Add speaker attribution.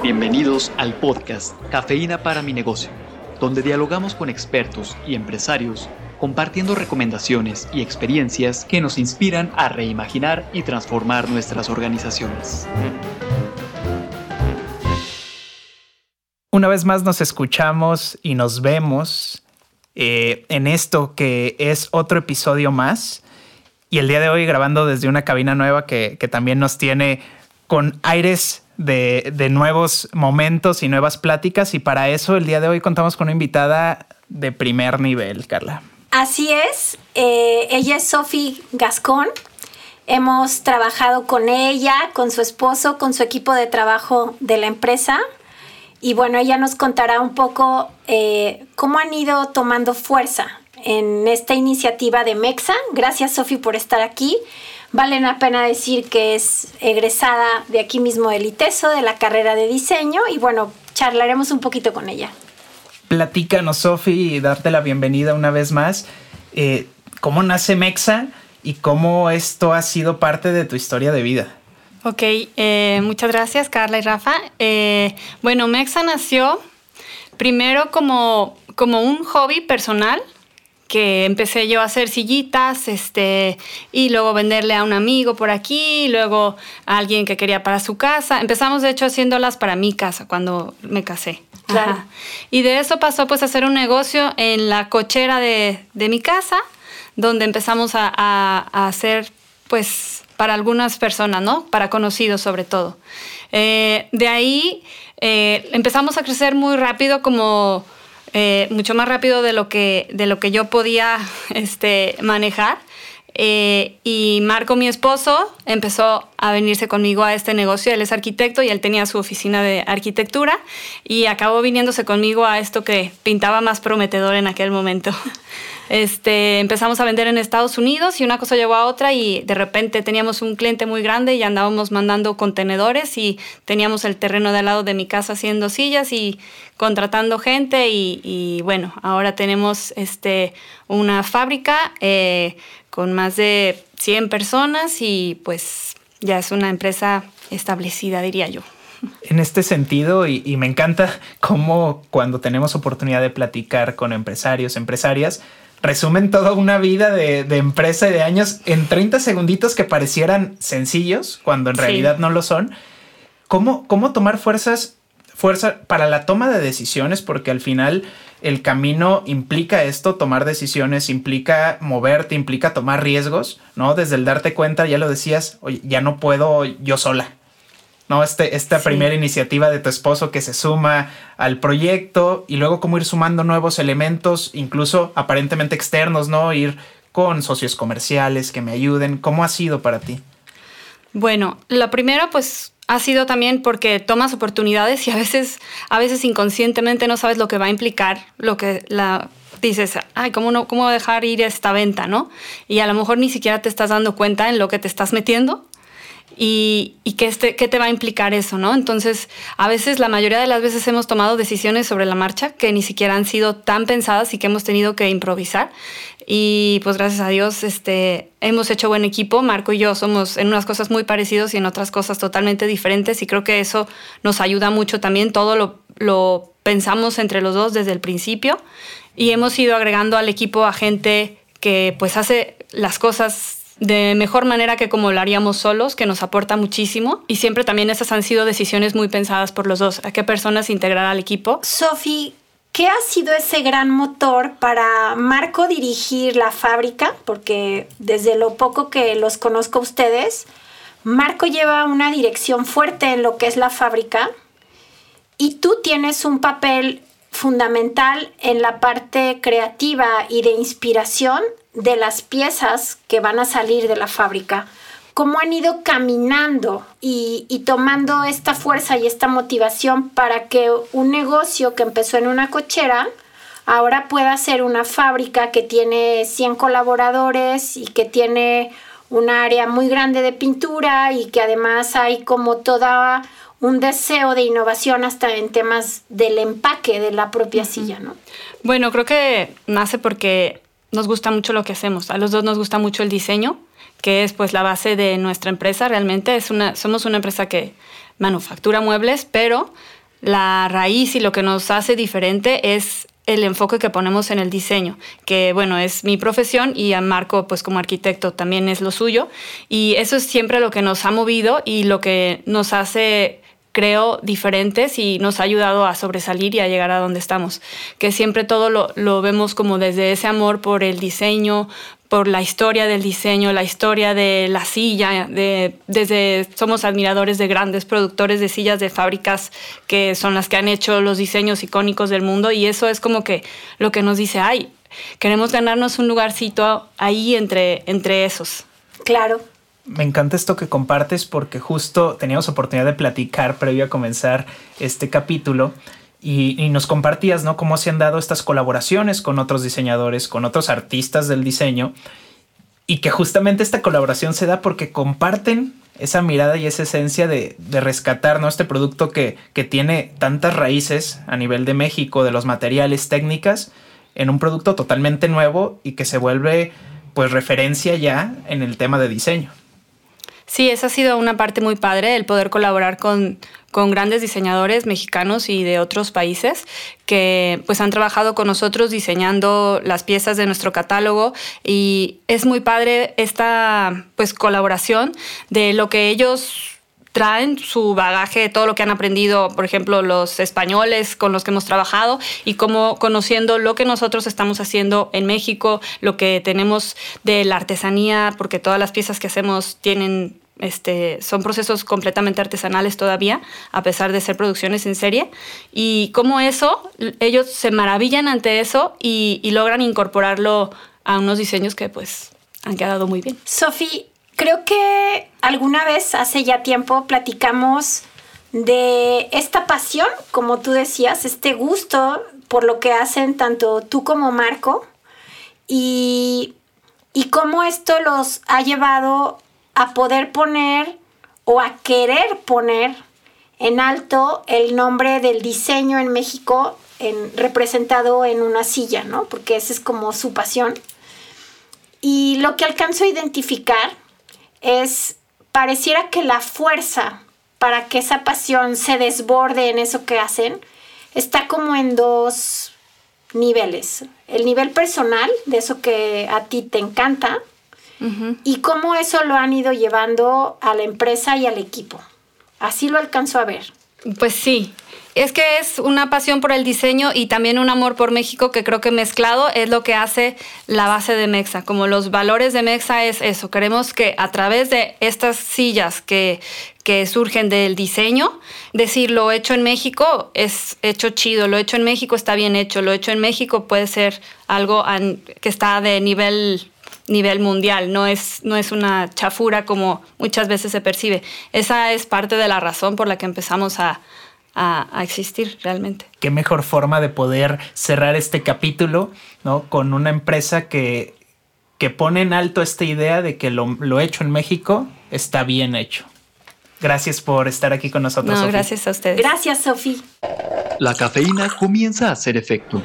Speaker 1: Bienvenidos al podcast Cafeína para mi negocio, donde dialogamos con expertos y empresarios compartiendo recomendaciones y experiencias que nos inspiran a reimaginar y transformar nuestras organizaciones.
Speaker 2: Una vez más nos escuchamos y nos vemos eh, en esto que es otro episodio más. Y el día de hoy grabando desde una cabina nueva que, que también nos tiene con aires de, nuevos momentos y nuevas pláticas y para eso el día de hoy contamos con una invitada de primer nivel, Carla.
Speaker 3: Así es, eh, ella es Sophie Gascón. Hemos trabajado con ella, con su esposo, con su equipo de trabajo de la empresa. Y bueno, ella nos contará un poco eh, cómo han ido tomando fuerza en esta iniciativa de MEXA. Gracias, Sophie, por estar aquí. Vale la pena decir que es egresada de aquí mismo del ITESO, de la carrera de diseño, y bueno, charlaremos un poquito con ella.
Speaker 2: Platícanos, Sofi, y darte la bienvenida una vez más. Eh, ¿Cómo nace Mexa y cómo esto ha sido parte de tu historia de vida?
Speaker 4: Ok, eh, muchas gracias, Carla y Rafa. Eh, bueno, Mexa nació primero como, como un hobby personal que empecé yo a hacer sillitas, este, y luego venderle a un amigo por aquí, y luego a alguien que quería para su casa. Empezamos de hecho haciéndolas para mi casa cuando me casé. Y de eso pasó pues a hacer un negocio en la cochera de, mi casa, donde empezamos a, hacer pues para algunas personas, ¿no? Para conocidos sobre todo. Eh, de ahí eh, empezamos a crecer muy rápido como eh, mucho más rápido de lo que, de lo que yo podía este, manejar. Eh, y Marco, mi esposo, empezó a venirse conmigo a este negocio. Él es arquitecto y él tenía su oficina de arquitectura y acabó viniéndose conmigo a esto que pintaba más prometedor en aquel momento. Este, empezamos a vender en Estados Unidos y una cosa llevó a otra y de repente teníamos un cliente muy grande y andábamos mandando contenedores y teníamos el terreno de al lado de mi casa haciendo sillas y contratando gente y, bueno, ahora tenemos este, una fábrica eh, con más de 100 personas y pues ya es una empresa establecida, diría yo
Speaker 2: en este sentido y, me encanta cómo cuando tenemos oportunidad de platicar con empresarios, empresarias, resumen toda una vida de, empresa y de años en 30 segunditos que parecieran sencillos cuando en realidad no lo son. ¿Cómo, cómo tomar fuerzas, fuerza para la toma de decisiones? Porque al final el camino implica esto, tomar decisiones, implica moverte, implica tomar riesgos, ¿no? Desde el darte cuenta, ya lo decías, oye, ya no puedo yo sola, ¿no? Este, esta primera iniciativa de tu esposo que se suma al proyecto y luego cómo ir sumando nuevos elementos, incluso aparentemente externos, ¿no? Ir con socios comerciales que me ayuden. ¿Cómo ha sido para ti?
Speaker 4: Bueno, la primera pues ha sido también porque tomas oportunidades y a veces, a veces inconscientemente no sabes lo que va a implicar, lo que la dices, ay, ¿cómo, no, ¿cómo dejar ir esta venta, no? Y a lo mejor ni siquiera te estás dando cuenta en lo que te estás metiendo y, qué, este, qué, te va a implicar eso, ¿no? Entonces, a veces, la mayoría de las veces hemos tomado decisiones sobre la marcha que ni siquiera han sido tan pensadas y que hemos tenido que improvisar. Y pues gracias a Dios este, hemos hecho buen equipo. Marco y yo somos en unas cosas muy parecidos y en otras cosas totalmente diferentes y creo que eso nos ayuda mucho también. Todo lo, lo pensamos entre los dos desde el principio y hemos ido agregando al equipo a gente que pues hace las cosas de mejor manera que como lo haríamos solos, que nos aporta muchísimo. Y siempre también esas han sido decisiones muy pensadas por los dos, a qué personas integrar al equipo.
Speaker 3: Sofi, ¿qué ha sido ese gran motor para Marco dirigir la fábrica? Porque desde lo poco que los conozco a ustedes, Marco lleva una dirección fuerte en lo que es la fábrica y tú tienes un papel fundamental en la parte creativa y de inspiración de las piezas que van a salir de la fábrica, cómo han ido caminando y, tomando esta fuerza y esta motivación para que un negocio que empezó en una cochera ahora pueda ser una fábrica que tiene 100 colaboradores y que tiene un área muy grande de pintura y que además hay como toda un deseo de innovación hasta en temas del empaque de la propia silla, ¿no?
Speaker 4: Bueno, creo que nace porque nos gusta mucho lo que hacemos. A los dos nos gusta mucho el diseño, que es pues la base de nuestra empresa. Realmente es una, somos una empresa que manufactura muebles, pero la raíz y lo que nos hace diferente es el enfoque que ponemos en el diseño, que bueno, es mi profesión y a Marco pues como arquitecto también es lo suyo y eso es siempre lo que nos ha movido y lo que nos hace creo diferentes y nos ha ayudado a sobresalir y a llegar a donde estamos, que siempre todo lo, lo vemos como desde ese amor por el diseño, por la historia del diseño, la historia de la silla, de, desde somos admiradores de grandes productores de sillas de fábricas que son las que han hecho los diseños icónicos del mundo y eso es como que lo que nos dice, ay, queremos ganarnos un lugarcito ahí entre, entre esos.
Speaker 3: Claro.
Speaker 2: Me encanta esto que compartes porque justo teníamos oportunidad de platicar previo a comenzar este capítulo y, nos compartías, ¿no? Cómo se han dado estas colaboraciones con otros diseñadores, con otros artistas del diseño y que justamente esta colaboración se da porque comparten esa mirada y esa esencia de, rescatar ¿no? este producto que, que, tiene tantas raíces a nivel de México, de los materiales, técnicas, en un producto totalmente nuevo y que se vuelve pues referencia ya en el tema de diseño.
Speaker 4: Sí, esa ha sido una parte muy padre, el poder colaborar con, con grandes diseñadores mexicanos y de otros países que pues han trabajado con nosotros diseñando las piezas de nuestro catálogo. Y es muy padre esta pues colaboración de lo que ellos traen su bagaje, todo lo que han aprendido, por ejemplo, los españoles con los que hemos trabajado y cómo conociendo lo que nosotros estamos haciendo en México, lo que tenemos de la artesanía, porque todas las piezas que hacemos tienen este, son procesos completamente artesanales todavía, a pesar de ser producciones en serie. Y como eso, ellos se maravillan ante eso y, logran incorporarlo a unos diseños que pues han quedado muy bien.
Speaker 3: Sofi, creo que alguna vez hace ya tiempo platicamos de esta pasión, como tú decías, este gusto por lo que hacen tanto tú como Marco y, y cómo esto los ha llevado a poder poner o a querer poner en alto el nombre del diseño en México en, representado en una silla, ¿no? Porque esa es como su pasión. Y lo que alcanzo a identificar es, pareciera que la fuerza para que esa pasión se desborde en eso que hacen está como en dos niveles. El nivel personal, de eso que a ti te encanta, y cómo eso lo han ido llevando a la empresa y al equipo. Así lo alcanzo a ver.
Speaker 4: Pues sí, es que es una pasión por el diseño y también un amor por México que creo que mezclado es lo que hace la base de Mexa. Como los valores de Mexa es eso. Queremos que a través de estas sillas que, que surgen del diseño, decir lo hecho en México es hecho chido, lo hecho en México está bien hecho, lo hecho en México puede ser algo que está de nivel nivel mundial, no es, no es una chafura como muchas veces se percibe. Esa es parte de la razón por la que empezamos a, existir realmente.
Speaker 2: Qué mejor forma de poder cerrar este capítulo, ¿no? Con una empresa que, que pone en alto esta idea de que lo, hecho en México está bien hecho. Gracias por estar aquí con nosotros.
Speaker 4: No, gracias a ustedes.
Speaker 3: Gracias, Sofía.
Speaker 1: La cafeína comienza a hacer efecto.